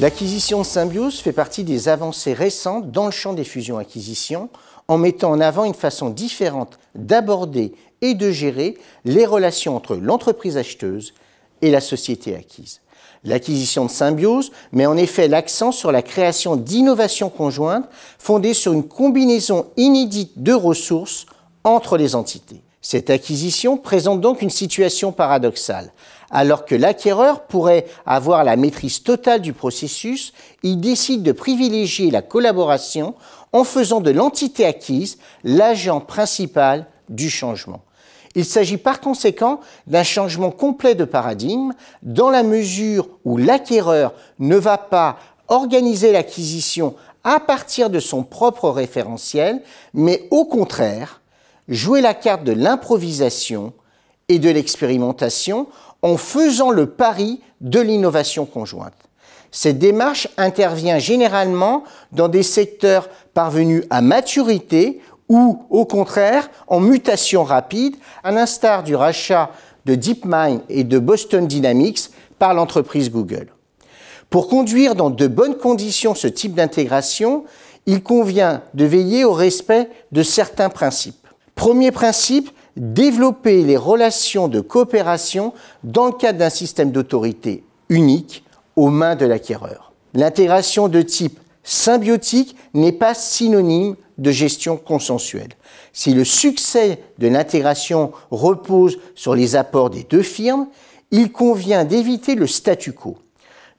L'acquisition de Symbiose fait partie des avancées récentes dans le champ des fusions-acquisitions en mettant en avant une façon différente d'aborder et de gérer les relations entre l'entreprise acheteuse et la société acquise. L'acquisition de Symbiose met en effet l'accent sur la création d'innovations conjointes fondées sur une combinaison inédite de ressources entre les entités. Cette acquisition présente donc une situation paradoxale. Alors que l'acquéreur pourrait avoir la maîtrise totale du processus, il décide de privilégier la collaboration en faisant de l'entité acquise l'agent principal du changement. Il s'agit par conséquent d'un changement complet de paradigme dans la mesure où l'acquéreur ne va pas organiser l'acquisition à partir de son propre référentiel, mais au contraire, jouer la carte de l'improvisation et de l'expérimentation en faisant le pari de l'innovation conjointe. Cette démarche intervient généralement dans des secteurs parvenus à maturité ou au contraire en mutation rapide, à l'instar du rachat de DeepMind et de Boston Dynamics par l'entreprise Google. Pour conduire dans de bonnes conditions ce type d'intégration, il convient de veiller au respect de certains principes. Premier principe, développer les relations de coopération dans le cadre d'un système d'autorité unique aux mains de l'acquéreur. L'intégration de type symbiotique n'est pas synonyme de gestion consensuelle. Si le succès de l'intégration repose sur les apports des deux firmes, il convient d'éviter le statu quo.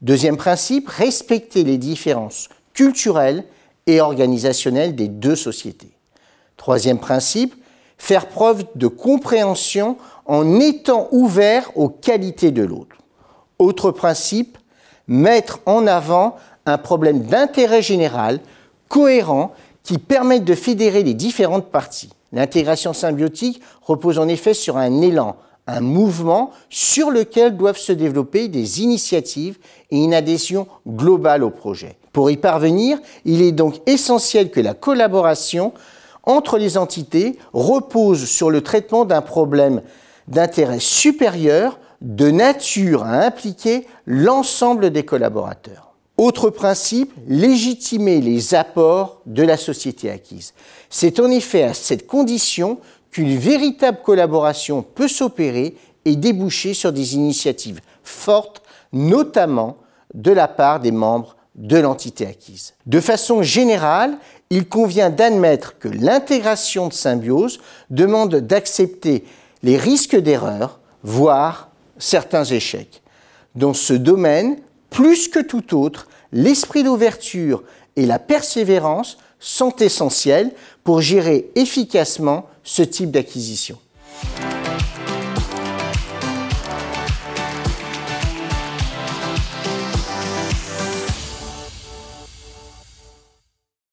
Deuxième principe, respecter les différences culturelles et organisationnelles des deux sociétés. Troisième principe, faire preuve de compréhension en étant ouvert aux qualités de l'autre. Autre principe, mettre en avant un problème d'intérêt général cohérent qui permettent de fédérer les différentes parties. L'intégration symbiotique repose en effet sur un élan, un mouvement sur lequel doivent se développer des initiatives et une adhésion globale au projet. Pour y parvenir, il est donc essentiel que la collaboration entre les entités repose sur le traitement d'un problème d'intérêt supérieur de nature à impliquer l'ensemble des collaborateurs. Autre principe, légitimer les apports de la société acquise. C'est en effet à cette condition qu'une véritable collaboration peut s'opérer et déboucher sur des initiatives fortes, notamment de la part des membres de l'entité acquise. De façon générale, il convient d'admettre que l'intégration de symbiose demande d'accepter les risques d'erreur, voire certains échecs. Dans ce domaine, plus que tout autre, l'esprit d'ouverture et la persévérance sont essentiels pour gérer efficacement ce type d'acquisition.